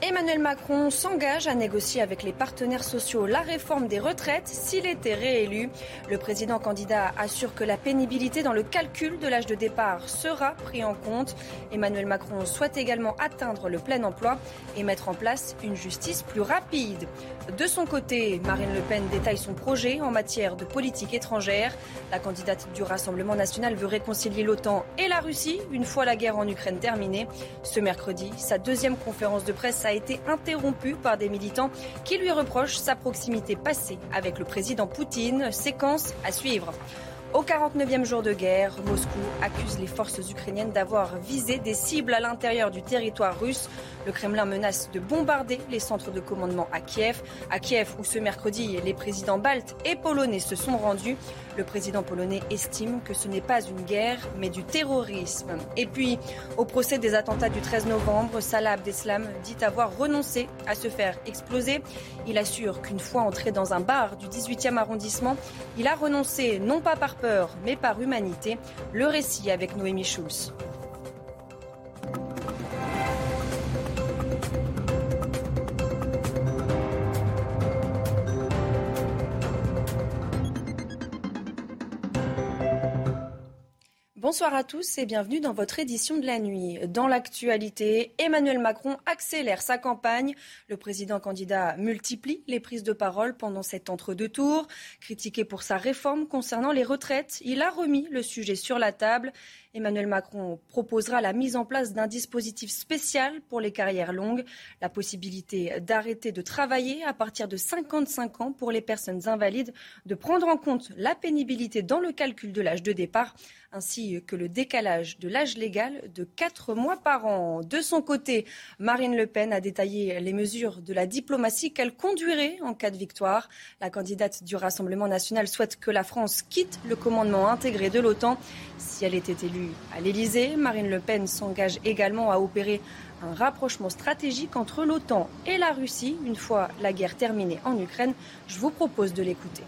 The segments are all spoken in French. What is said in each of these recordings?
Emmanuel Macron s'engage à négocier avec les partenaires sociaux la réforme des retraites s'il était réélu. Le président candidat assure que la pénibilité dans le calcul de l'âge de départ sera pris en compte. Emmanuel Macron souhaite également atteindre le plein emploi et mettre en place une justice plus rapide. De son côté, Marine Le Pen détaille son projet en matière de politique étrangère. La candidate du Rassemblement national veut réconcilier l'OTAN et la Russie une fois la guerre en Ukraine terminée. Ce mercredi, sa deuxième conférence de presse a été interrompue par des militants qui lui reprochent sa proximité passée avec le président Poutine. Séquence à suivre. Au 49e jour de guerre, Moscou accuse les forces ukrainiennes d'avoir visé des cibles à l'intérieur du territoire russe. Le Kremlin menace de bombarder les centres de commandement à Kiev. À Kiev, où ce mercredi, les présidents baltes et polonais se sont rendus. Le président polonais estime que ce n'est pas une guerre, mais du terrorisme. Et puis, au procès des attentats du 13 novembre, Salah Abdeslam dit avoir renoncé à se faire exploser. Il assure qu'une fois entré dans un bar du 18e arrondissement, il a renoncé non pas par peur, mais par humanité. Le récit avec Noémie Schulz. Bonsoir à tous et bienvenue dans votre édition de la nuit. Dans l'actualité, Emmanuel Macron accélère sa campagne. Le président candidat multiplie les prises de parole pendant cet entre-deux tours. Critiqué pour sa réforme concernant les retraites, il a remis le sujet sur la table. Emmanuel Macron proposera la mise en place d'un dispositif spécial pour les carrières longues, la possibilité d'arrêter de travailler à partir de 55 ans pour les personnes invalides, de prendre en compte la pénibilité dans le calcul de l'âge de départ ainsi que le décalage de l'âge légal de 4 mois par an. De son côté, Marine Le Pen a détaillé les mesures de la diplomatie qu'elle conduirait en cas de victoire. La candidate du Rassemblement national souhaite que la France quitte le commandement intégré de l'OTAN. Si elle était élue à l'Élysée, Marine Le Pen s'engage également à opérer un rapprochement stratégique entre l'OTAN et la Russie une fois la guerre terminée en Ukraine. Je vous propose de l'écouter.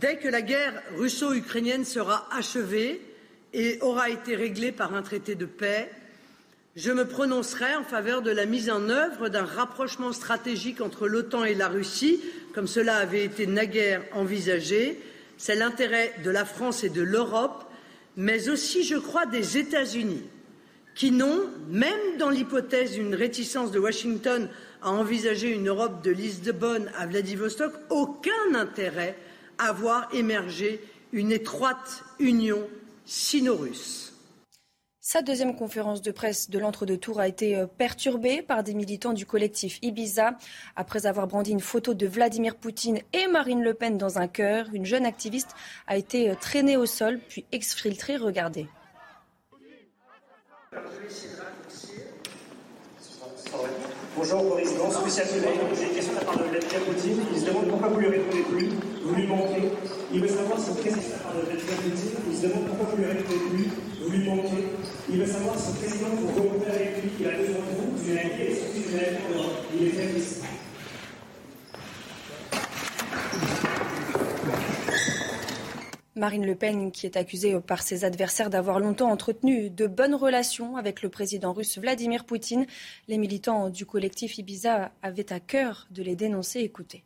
Dès que la guerre russo-ukrainienne sera achevée et aura été réglée par un traité de paix, je me prononcerai en faveur de la mise en œuvre d'un rapprochement stratégique entre l'OTAN et la Russie, comme cela avait été naguère envisagé. C'est l'intérêt de la France et de l'Europe, mais aussi, je crois, des États-Unis, qui n'ont, même dans l'hypothèse d'une réticence de Washington à envisager une Europe de Lisbonne à Vladivostok, aucun intérêt à voir émerger une étroite union sino-russe. Sa deuxième conférence de presse de l'entre-deux tours a été euh, perturbée par des militants du collectif Ibiza. Après avoir brandi une photo de Vladimir Poutine et Marine Le Pen dans un cœur, une jeune activiste a été euh, traînée au sol puis exfiltrée. Regardez. Bonjour Boris Johnson, spécial J'ai une question de la part de Vladimir Poutine. Il se demande pourquoi vous lui répondez plus. Vous lui manquez. Il veut savoir si président de la part de Vladimir Poutine. Il se demande pourquoi vous lui répondez plus. Vous lui manquez. Il veut savoir si le président vous regroupez avec lui. Il a besoin de vous. Vous avez et surtout vous Il est très triste. Marine Le Pen, qui est accusée par ses adversaires d'avoir longtemps entretenu de bonnes relations avec le président russe Vladimir Poutine, les militants du collectif Ibiza avaient à cœur de les dénoncer. Écoutez.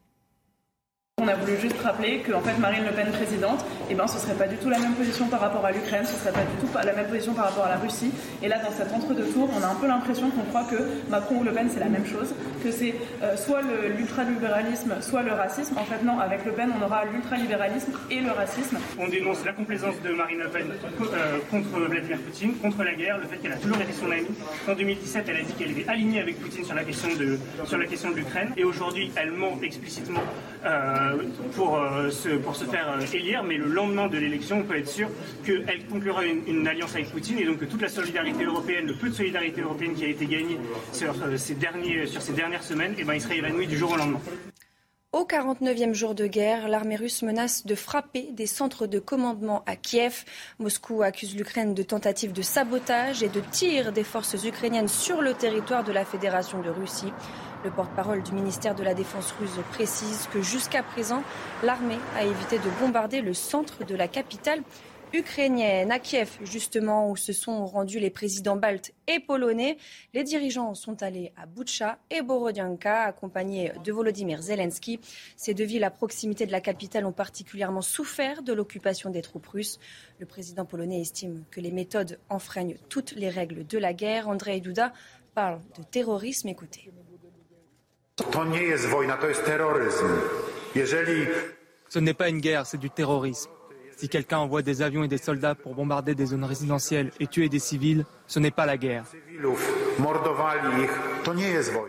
On a voulu juste rappeler que fait, Marine Le Pen présidente, eh ben, ce serait pas du tout la même position par rapport à l'Ukraine, ce serait pas du tout la même position par rapport à la Russie. Et là, dans cet entre-deux tours, on a un peu l'impression qu'on croit que Macron ou Le Pen, c'est la même chose, que c'est euh, soit l'ultralibéralisme, soit le racisme. En fait, non, avec Le Pen, on aura l'ultralibéralisme et le racisme. On dénonce la complaisance de Marine Le Pen euh, contre Vladimir Poutine, contre la guerre, le fait qu'elle a toujours été son amie. En 2017, elle a dit qu'elle était alignée avec Poutine sur la question de, sur la question de l'Ukraine. Et aujourd'hui, elle ment explicitement pour, se, pour se faire élire, mais le lendemain de l'élection, on peut être sûr qu'elle conclura une, alliance avec Poutine et donc que toute la solidarité européenne, le peu de solidarité européenne qui a été gagné sur, ces, derniers, sur ces dernières semaines, et eh ben, il serait évanoui du jour au lendemain. Au 49e jour de guerre, l'armée russe menace de frapper des centres de commandement à Kiev. Moscou accuse l'Ukraine de tentatives de sabotage et de tir des forces ukrainiennes sur le territoire de la Fédération de Russie. Le porte-parole du ministère de la Défense russe précise que jusqu'à présent, l'armée a évité de bombarder le centre de la capitale ukrainienne. À Kiev, justement, où se sont rendus les présidents baltes et polonais, les dirigeants sont allés à Boutcha et Borodianka, accompagnés de Volodymyr Zelensky. Ces deux villes à proximité de la capitale ont particulièrement souffert de l'occupation des troupes russes. Le président polonais estime que les méthodes enfreignent toutes les règles de la guerre. André Duda parle de terrorisme. Écoutez. Ce n'est pas une guerre, c'est du terrorisme. Si quelqu'un envoie des avions et des soldats pour bombarder des zones résidentielles et tuer des civils, ce n'est pas la guerre.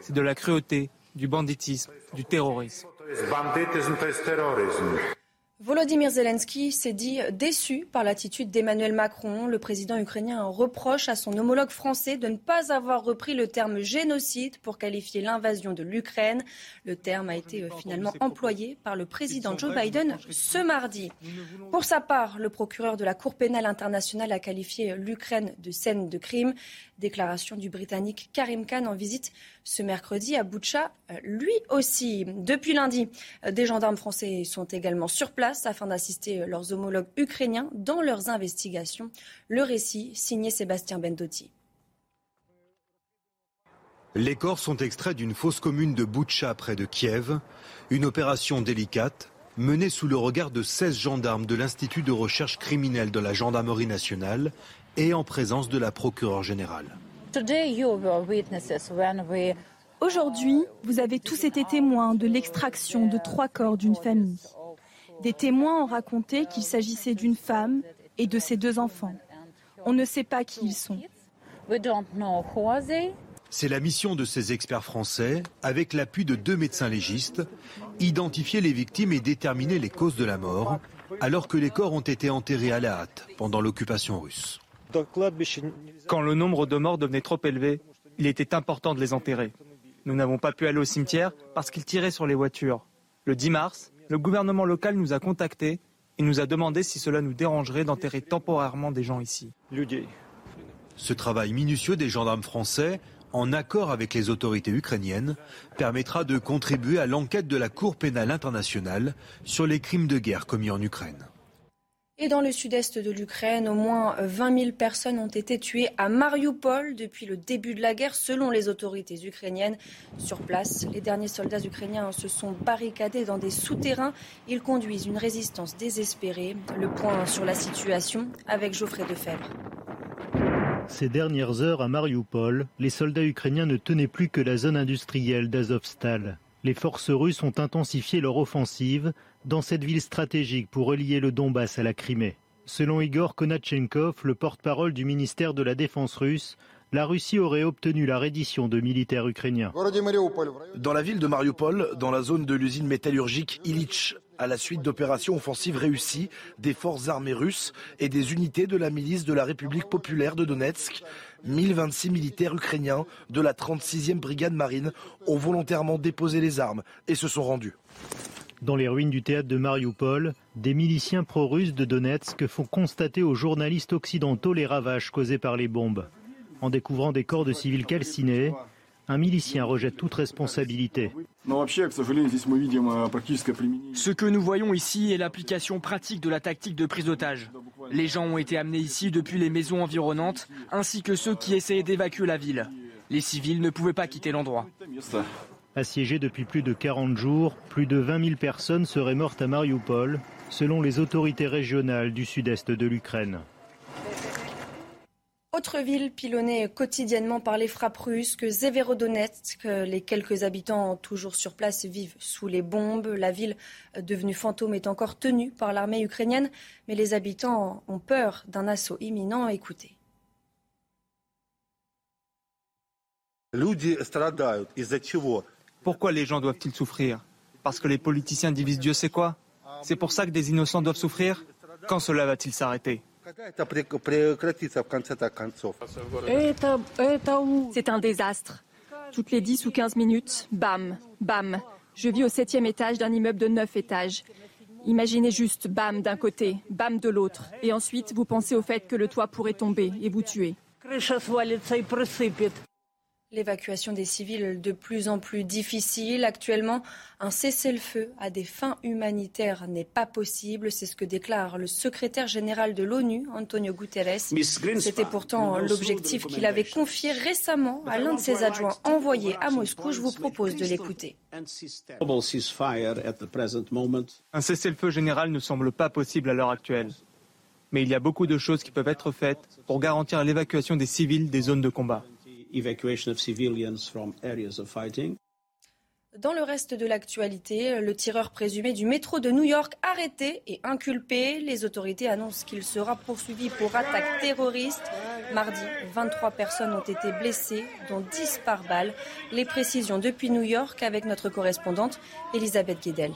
C'est de la cruauté, du banditisme, du terrorisme. Volodymyr Zelensky s'est dit déçu par l'attitude d'Emmanuel Macron. Le président ukrainien reproche à son homologue français de ne pas avoir repris le terme génocide pour qualifier l'invasion de l'Ukraine. Le terme a été euh, finalement employé par le président Joe Biden ce mardi. Pour sa part, le procureur de la Cour pénale internationale a qualifié l'Ukraine de scène de crime. Déclaration du Britannique Karim Khan en visite ce mercredi à Boutcha, euh, lui aussi. Depuis lundi, euh, des gendarmes français sont également sur place afin d'assister leurs homologues ukrainiens dans leurs investigations. Le récit signé Sébastien Bendotti. Les corps sont extraits d'une fosse commune de Boutcha près de Kiev. Une opération délicate menée sous le regard de 16 gendarmes de l'Institut de recherche criminelle de la Gendarmerie nationale et en présence de la procureure générale. Aujourd'hui, vous avez tous été témoins de l'extraction de trois corps d'une famille. Des témoins ont raconté qu'il s'agissait d'une femme et de ses deux enfants. On ne sait pas qui ils sont. C'est la mission de ces experts français, avec l'appui de deux médecins légistes, identifier les victimes et déterminer les causes de la mort, alors que les corps ont été enterrés à la hâte pendant l'occupation russe. Quand le nombre de morts devenait trop élevé, il était important de les enterrer. Nous n'avons pas pu aller au cimetière parce qu'ils tiraient sur les voitures. Le 10 mars, le gouvernement local nous a contactés et nous a demandé si cela nous dérangerait d'enterrer temporairement des gens ici. Ce travail minutieux des gendarmes français, en accord avec les autorités ukrainiennes, permettra de contribuer à l'enquête de la Cour pénale internationale sur les crimes de guerre commis en Ukraine. Et dans le sud-est de l'Ukraine, au moins 20 000 personnes ont été tuées à Mariupol depuis le début de la guerre, selon les autorités ukrainiennes. Sur place, les derniers soldats ukrainiens se sont barricadés dans des souterrains. Ils conduisent une résistance désespérée. Le point sur la situation avec Geoffrey Defebvre. Ces dernières heures à Mariupol, les soldats ukrainiens ne tenaient plus que la zone industrielle d'Azovstal. Les forces russes ont intensifié leur offensive dans cette ville stratégique pour relier le Donbass à la Crimée. Selon Igor Konachenkov, le porte-parole du ministère de la Défense russe, la Russie aurait obtenu la reddition de militaires ukrainiens. Dans la ville de Mariupol, dans la zone de l'usine métallurgique Illich, à la suite d'opérations offensives réussies des forces armées russes et des unités de la milice de la République populaire de Donetsk, 1026 militaires ukrainiens de la 36e brigade marine ont volontairement déposé les armes et se sont rendus. Dans les ruines du théâtre de Mariupol, des miliciens pro-russes de Donetsk font constater aux journalistes occidentaux les ravages causés par les bombes. En découvrant des corps de civils calcinés, un milicien rejette toute responsabilité. Ce que nous voyons ici est l'application pratique de la tactique de prise d'otage. Les gens ont été amenés ici depuis les maisons environnantes, ainsi que ceux qui essayaient d'évacuer la ville. Les civils ne pouvaient pas quitter l'endroit. Assiégé depuis plus de 40 jours, plus de 20 000 personnes seraient mortes à Mariupol, selon les autorités régionales du sud-est de l'Ukraine. Autre ville pilonnée quotidiennement par les frappes russes que. Les quelques habitants toujours sur place vivent sous les bombes. La ville, devenue fantôme, est encore tenue par l'armée ukrainienne, mais les habitants ont peur d'un assaut imminent. Écoutez. Pourquoi les gens doivent-ils souffrir? Parce que les politiciens divisent Dieu sait quoi? C'est pour ça que des innocents doivent souffrir? Quand cela va-t-il s'arrêter? C'est un désastre. Toutes les 10 ou 15 minutes, bam, bam. Je vis au septième étage d'un immeuble de 9 étages. Imaginez juste bam d'un côté, bam de l'autre. Et ensuite, vous pensez au fait que le toit pourrait tomber et vous tuer. L'évacuation des civils de plus en plus difficile. Actuellement, un cessez-le-feu à des fins humanitaires n'est pas possible. C'est ce que déclare le secrétaire général de l'ONU, Antonio Guterres. C'était pourtant l'objectif qu'il avait confié récemment à l'un de ses adjoints envoyés à Moscou. Je vous propose de l'écouter. Un cessez-le-feu général ne semble pas possible à l'heure actuelle. Mais il y a beaucoup de choses qui peuvent être faites pour garantir l'évacuation des civils des zones de combat. Dans le reste de l'actualité, le tireur présumé du métro de New York arrêté et inculpé. Les autorités annoncent qu'il sera poursuivi pour attaque terroriste. Mardi, 23 personnes ont été blessées, dont 10 par balle. Les précisions depuis New York avec notre correspondante Elisabeth Guedel.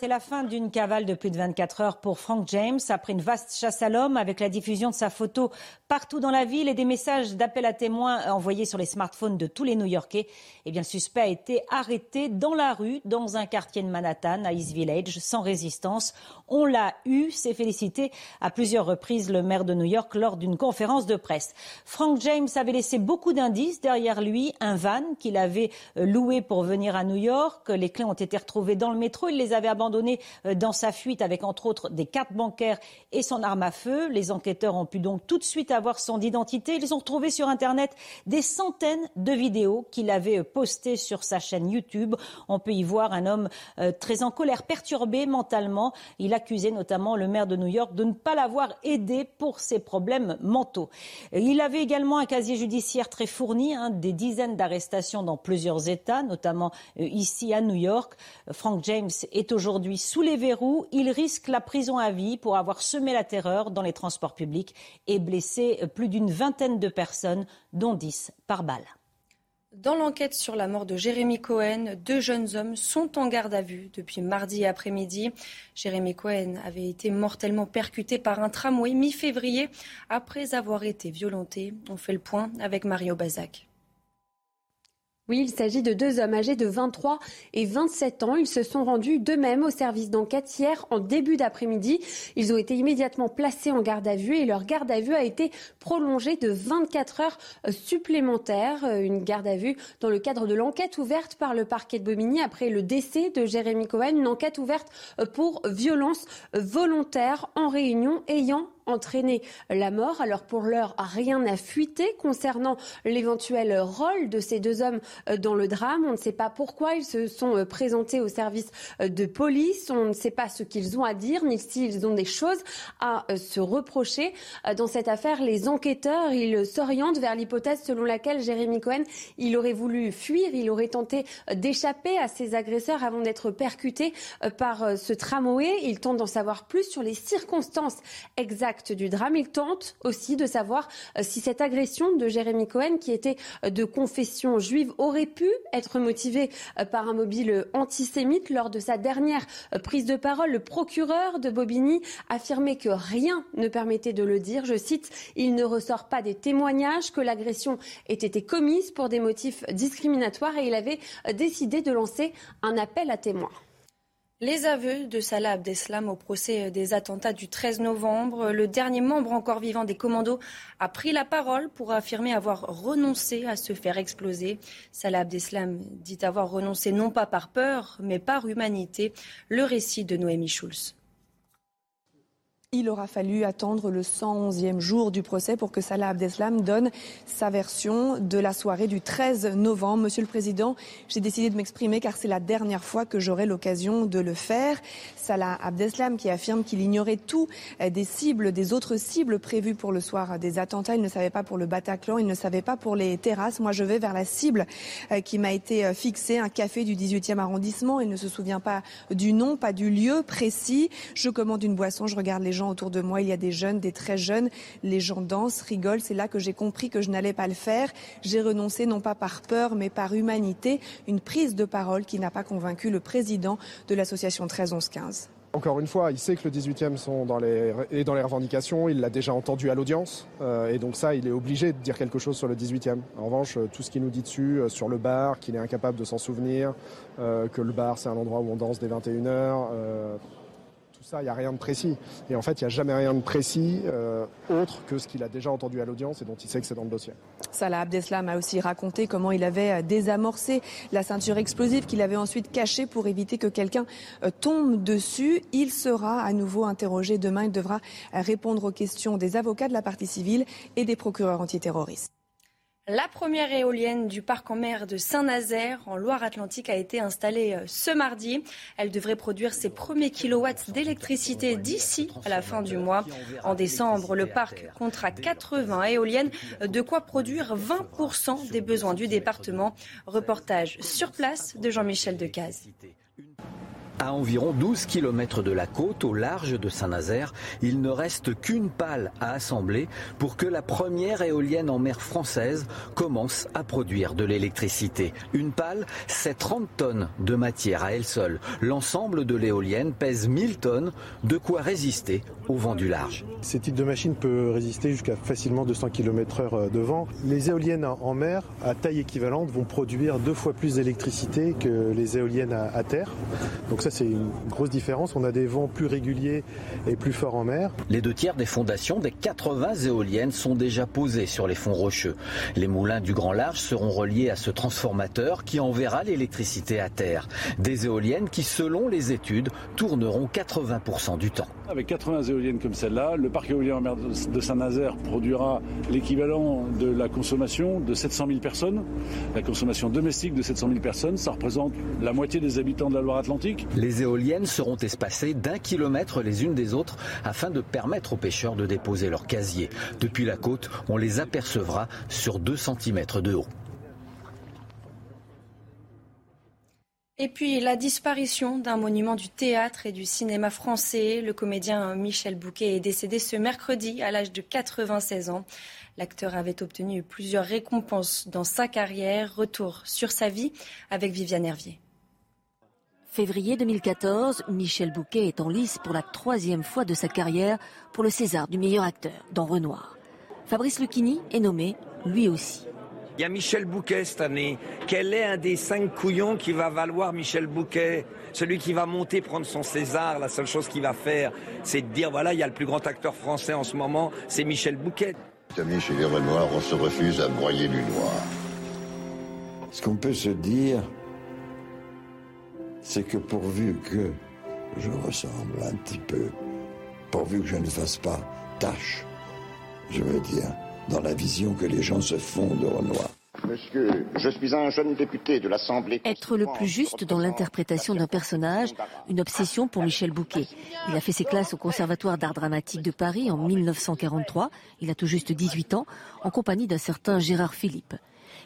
C'est la fin d'une cavale de plus de 24 heures pour Frank James. Après une vaste chasse à l'homme avec la diffusion de sa photo partout dans la ville et des messages d'appel à témoins envoyés sur les smartphones de tous les New-Yorkais, eh bien, le suspect a été arrêté dans la rue, dans un quartier de Manhattan, à East Village, sans résistance. On l'a eu, s'est félicité à plusieurs reprises le maire de New York lors d'une conférence de presse. Frank James avait laissé beaucoup d'indices derrière lui, un van qu'il avait loué pour venir à New York. Les clés ont été retrouvées dans le métro. Il les avait abandonnées abandonné euh, dans sa fuite avec entre autres des cartes bancaires et son arme à feu. Les enquêteurs ont pu donc tout de suite avoir son identité. Ils ont retrouvé sur Internet des centaines de vidéos qu'il avait euh, postées sur sa chaîne YouTube. On peut y voir un homme euh, très en colère, perturbé mentalement. Il accusait notamment le maire de New York de ne pas l'avoir aidé pour ses problèmes mentaux. Il avait également un casier judiciaire très fourni, hein, des dizaines d'arrestations dans plusieurs États, notamment ici à New York. Frank James est aujourd'hui aujourd'hui sous les verrous. Il risque la prison à vie pour avoir semé la terreur dans les transports publics et blessé plus d'une vingtaine de personnes, dont 10 par balle. Dans l'enquête sur la mort de Jérémy Cohen, deux jeunes hommes sont en garde à vue depuis mardi après-midi. Jérémy Cohen avait été mortellement percuté par un tramway mi-février après avoir été violenté. On fait le point avec Mario Bazac. Oui, il s'agit de deux hommes âgés de 23 et 27 ans. Ils se sont rendus d'eux-mêmes au service d'enquête hier en début d'après-midi. Ils ont été immédiatement placés en garde à vue et leur garde à vue a été prolongée de 24 heures supplémentaires. Une garde à vue dans le cadre de l'enquête ouverte par le parquet de Bobigny après le décès de Jérémy Cohen. Une enquête ouverte pour violence volontaire en réunion ayant entraîné la mort. Alors pour l'heure, rien n'a fuité concernant l'éventuel rôle de ces deux hommes euh, dans le drame. On ne sait pas pourquoi ils se sont euh, présentés au service euh, de police. On ne sait pas ce qu'ils ont à dire, ni s'ils ont des choses à se reprocher. Dans cette affaire, les enquêteurs, ils s'orientent vers l'hypothèse selon laquelle Jérémy Cohen, il aurait voulu fuir, il aurait tenté d'échapper à ses agresseurs avant d'être percuté par ce tramway. Il tente d'en savoir plus sur les circonstances exactes du drame. Il tente aussi de savoir euh, si cette agression de Jérémy Cohen, qui était euh, de confession juive, aurait pu être motivée euh, par un mobile antisémite. Lors de sa dernière prise de parole, le procureur de Bobigny affirmait que rien ne permettait de le dire. Je cite, il ne ressort pas des témoignages que l'agression ait été commise pour des motifs discriminatoires et il avait décidé de lancer un appel à témoins. Les aveux de Salah Abdeslam au procès des attentats du 13 novembre. Le dernier membre encore vivant des commandos a pris la parole pour affirmer avoir renoncé à se faire exploser. Salah Abdeslam dit avoir renoncé non pas par peur, mais par humanité. Le récit de Noémie Schulz. Il aura fallu attendre le 111e jour du procès pour que Salah Abdeslam donne sa version de la soirée du 13 novembre. Monsieur le Président, j'ai décidé de m'exprimer car c'est la dernière fois que j'aurai l'occasion de le faire. Salah Abdeslam qui affirme qu'il ignorait tout des cibles, des autres cibles prévues pour le soir des attentats. Il ne savait pas pour le Bataclan, il ne savait pas pour les terrasses. Moi, je vais vers la cible euh, qui m'a été euh, fixée, un café du 18e arrondissement. Il ne se souvient pas du nom, pas du lieu précis. Je commande une boisson, je regarde les autour de moi. Il y a des jeunes, des très jeunes. Les gens dansent, rigolent. C'est là que j'ai compris que je n'allais pas le faire. J'ai renoncé non pas par peur, mais par humanité. Une prise de parole qui n'a pas convaincu le président de l'association 13-11-15. Encore une fois, il sait que le 18e sont dans les, est dans les revendications, il l'a déjà entendu à l'audience, euh, et donc ça, il est obligé de dire quelque chose sur le 18e. En revanche, euh, tout ce qu'il nous dit dessus, euh, sur le bar, qu'il est incapable de s'en souvenir, que le bar c'est un endroit où on danse dès 21h, tout ça, il n'y a rien de précis. Et en fait, il n'y a jamais rien de précis euh, autre que ce qu'il a déjà entendu à l'audience et dont il sait que c'est dans le dossier. Salah Abdeslam a aussi raconté comment il avait euh, désamorcé la ceinture explosive qu'il avait ensuite cachée pour éviter que quelqu'un euh, tombe dessus. Il sera à nouveau interrogé demain. Il devra répondre aux questions des avocats de la partie civile et des procureurs antiterroristes. La première éolienne du parc en mer de Saint-Nazaire, en Loire-Atlantique, a été installée euh, ce mardi. Elle devrait produire ses premiers kilowatts d'électricité d'ici à la fin du mois. En décembre, le parc comptera 80 éoliennes, de quoi produire 20% des besoins du département. Reportage sur place de Jean-Michel Decaze. À environ 12 km de la côte, au large de Saint-Nazaire, il ne reste qu'une pale à assembler pour que la première éolienne en mer française commence à produire de l'électricité. Une pale, c'est 30 tonnes de matière à elle seule. L'ensemble de l'éolienne pèse 1000 tonnes, de quoi résister au vent du large. Ce type de machine peut résister jusqu'à facilement 200 km/h de vent. Les éoliennes en mer, à taille équivalente, vont produire deux fois plus d'électricité que les éoliennes à, terre. C'est une grosse différence. On a des vents plus réguliers et plus forts en mer. Les deux tiers des fondations des 80 éoliennes sont déjà posées sur les fonds rocheux. Les moulins du Grand Large seront reliés à ce transformateur qui enverra l'électricité à terre. Des éoliennes qui, selon les études, tourneront 80% du temps. Avec 80 éoliennes comme celle-là, le parc éolien en mer de Saint-Nazaire produira l'équivalent de la consommation de 700 000 personnes. La consommation domestique de 700 000 personnes, ça représente la moitié des habitants de la Loire-Atlantique. Les éoliennes seront espacées d'un kilomètre les unes des autres afin de permettre aux pêcheurs de déposer leur casier. Depuis la côte, on les apercevra sur 2 cm de haut. Et puis la disparition d'un monument du théâtre et du cinéma français. Le comédien Michel Bouquet est décédé ce mercredi à l'âge de 96 ans. L'acteur avait obtenu plusieurs récompenses dans sa carrière. Retour sur sa vie avec Viviane Hervier. Février 2014, Michel Bouquet est en lice pour la troisième fois de sa carrière pour le César du meilleur acteur dans Renoir. Fabrice Lucchini est nommé lui aussi. Il y a Michel Bouquet cette année. Quel est un des cinq couillons qui va valoir Michel Bouquet? Celui qui va monter prendre son César, la seule chose qu'il va faire, c'est de dire voilà, il y a le plus grand acteur français en ce moment, c'est Michel Bouquet. Amis, chez les Renoirs, on se refuse à broyer du noir. Ce qu'on peut se dire, c'est que pourvu que je ressemble un petit peu, pourvu que je ne fasse pas tâche, je veux dire, dans la vision que les gens se font de Renoir. Monsieur, je suis un jeune député de l'Assemblée. Être le plus juste dans l'interprétation d'un personnage, une obsession pour Michel Bouquet. Il a fait ses classes au Conservatoire d'art dramatique de Paris en 1943. Il a tout juste 18 ans, en compagnie d'un certain Gérard Philippe.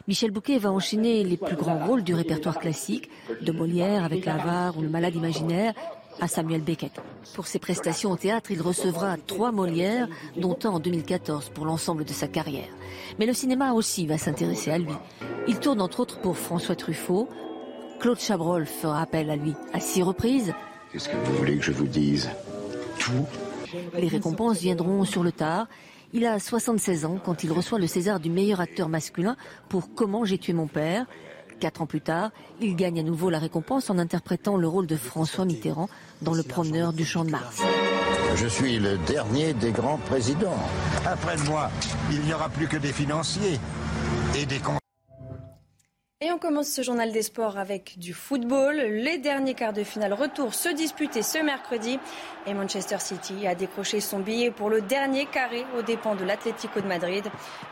Michel Bouquet va enchaîner les plus grands rôles du répertoire classique, de Molière avec l'avare ou le malade imaginaire, à Samuel Beckett. Pour ses prestations au théâtre, il recevra trois Molières, dont un en 2014 pour l'ensemble de sa carrière. Mais le cinéma aussi va s'intéresser à lui. Il tourne entre autres pour François Truffaut. Claude Chabrol fera appel à lui à six reprises. Qu'est-ce que vous voulez que je vous dise? Tout. Les récompenses viendront sur le tard. Il a 76 ans quand il reçoit le César du meilleur acteur masculin pour Comment j'ai tué mon père. Quatre ans plus tard, il gagne à nouveau la récompense en interprétant le rôle de François Mitterrand dans Le Promeneur du Champ de Mars. Je suis le dernier des grands présidents. Après moi, il n'y aura plus que des financiers et des et on commence ce journal des sports avec du football. Les derniers quarts de finale retour se disputer ce mercredi. Et Manchester City a décroché son billet pour le dernier carré aux dépens de l'Atlético de Madrid.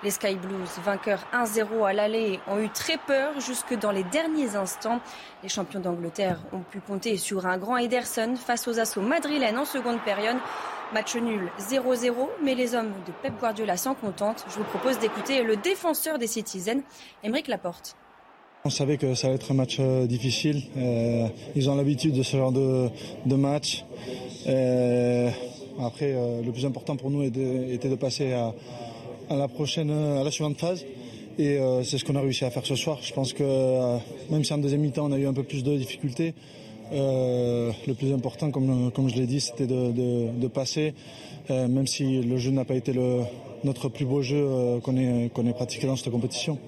Les Sky Blues, vainqueurs 1-0 à l'aller, ont eu très peur jusque dans les derniers instants. Les champions d'Angleterre ont pu compter sur un grand Ederson face aux assauts madrilènes en seconde période. Match nul 0-0, mais les hommes de Pep Guardiola s'en contentent. Je vous propose d'écouter le défenseur des Citizens, Émeric Laporte. On savait que ça allait être un match euh, difficile. Euh, ils ont l'habitude de ce genre de, match. Euh, Après, le plus important pour nous était de passer à, la prochaine, à la suivante phase. Et c'est ce qu'on a réussi à faire ce soir. Je pense que même si en deuxième mi-temps on a eu un peu plus de difficultés, le plus important, comme, je l'ai dit, c'était de, passer, même si le jeu n'a pas été notre plus beau jeu qu'on ait pratiqué dans cette compétition.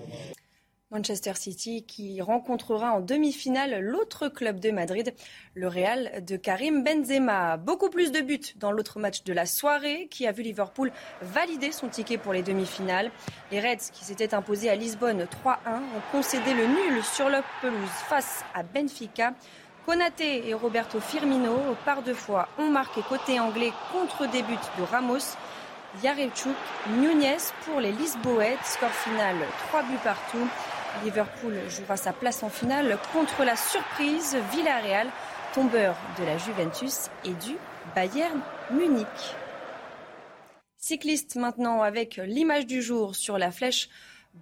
Manchester City qui rencontrera en demi-finale l'autre club de Madrid, le Real de Karim Benzema. Beaucoup plus de buts dans l'autre match de la soirée qui a vu Liverpool valider son ticket pour les demi-finales. Les Reds qui s'étaient imposés à Lisbonne 3-1 ont concédé le nul sur leur pelouse face à Benfica. Konaté et Roberto Firmino, par deux fois, ont marqué côté anglais contre des buts de Ramos. Yarechuk, Nunez pour les Lisboètes. Score final 3 buts partout. Liverpool jouera sa place en finale contre la surprise Villarreal, tombeur de la Juventus et du Bayern Munich. Cycliste maintenant avec l'image du jour sur la flèche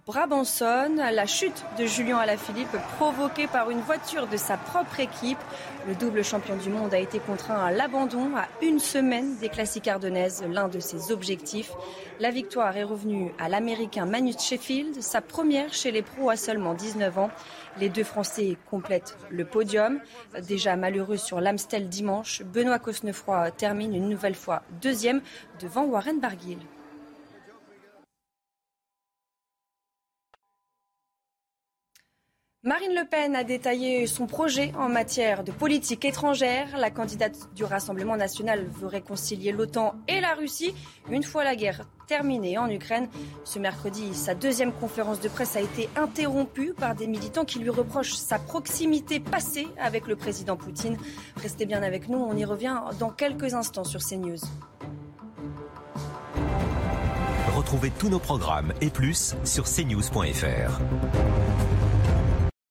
Brabanson, la chute de Julien Alaphilippe provoquée par une voiture de sa propre équipe. Le double champion du monde a été contraint à l'abandon à une semaine des classiques ardennaises, l'un de ses objectifs. La victoire est revenue à l'américain Manu Sheffield, sa première chez les pros à seulement 19 ans. Les deux Français complètent le podium. Déjà malheureux sur l'Amstel dimanche, Benoît Cosnefroy termine une nouvelle fois deuxième devant Warren Barguil. Marine Le Pen a détaillé son projet en matière de politique étrangère. La candidate du Rassemblement national veut réconcilier l'OTAN et la Russie une fois la guerre terminée en Ukraine. Ce mercredi, sa deuxième conférence de presse a été interrompue par des militants qui lui reprochent sa proximité passée avec le président Poutine. Restez bien avec nous, on y revient dans quelques instants sur CNews. Retrouvez tous nos programmes et plus sur cnews.fr.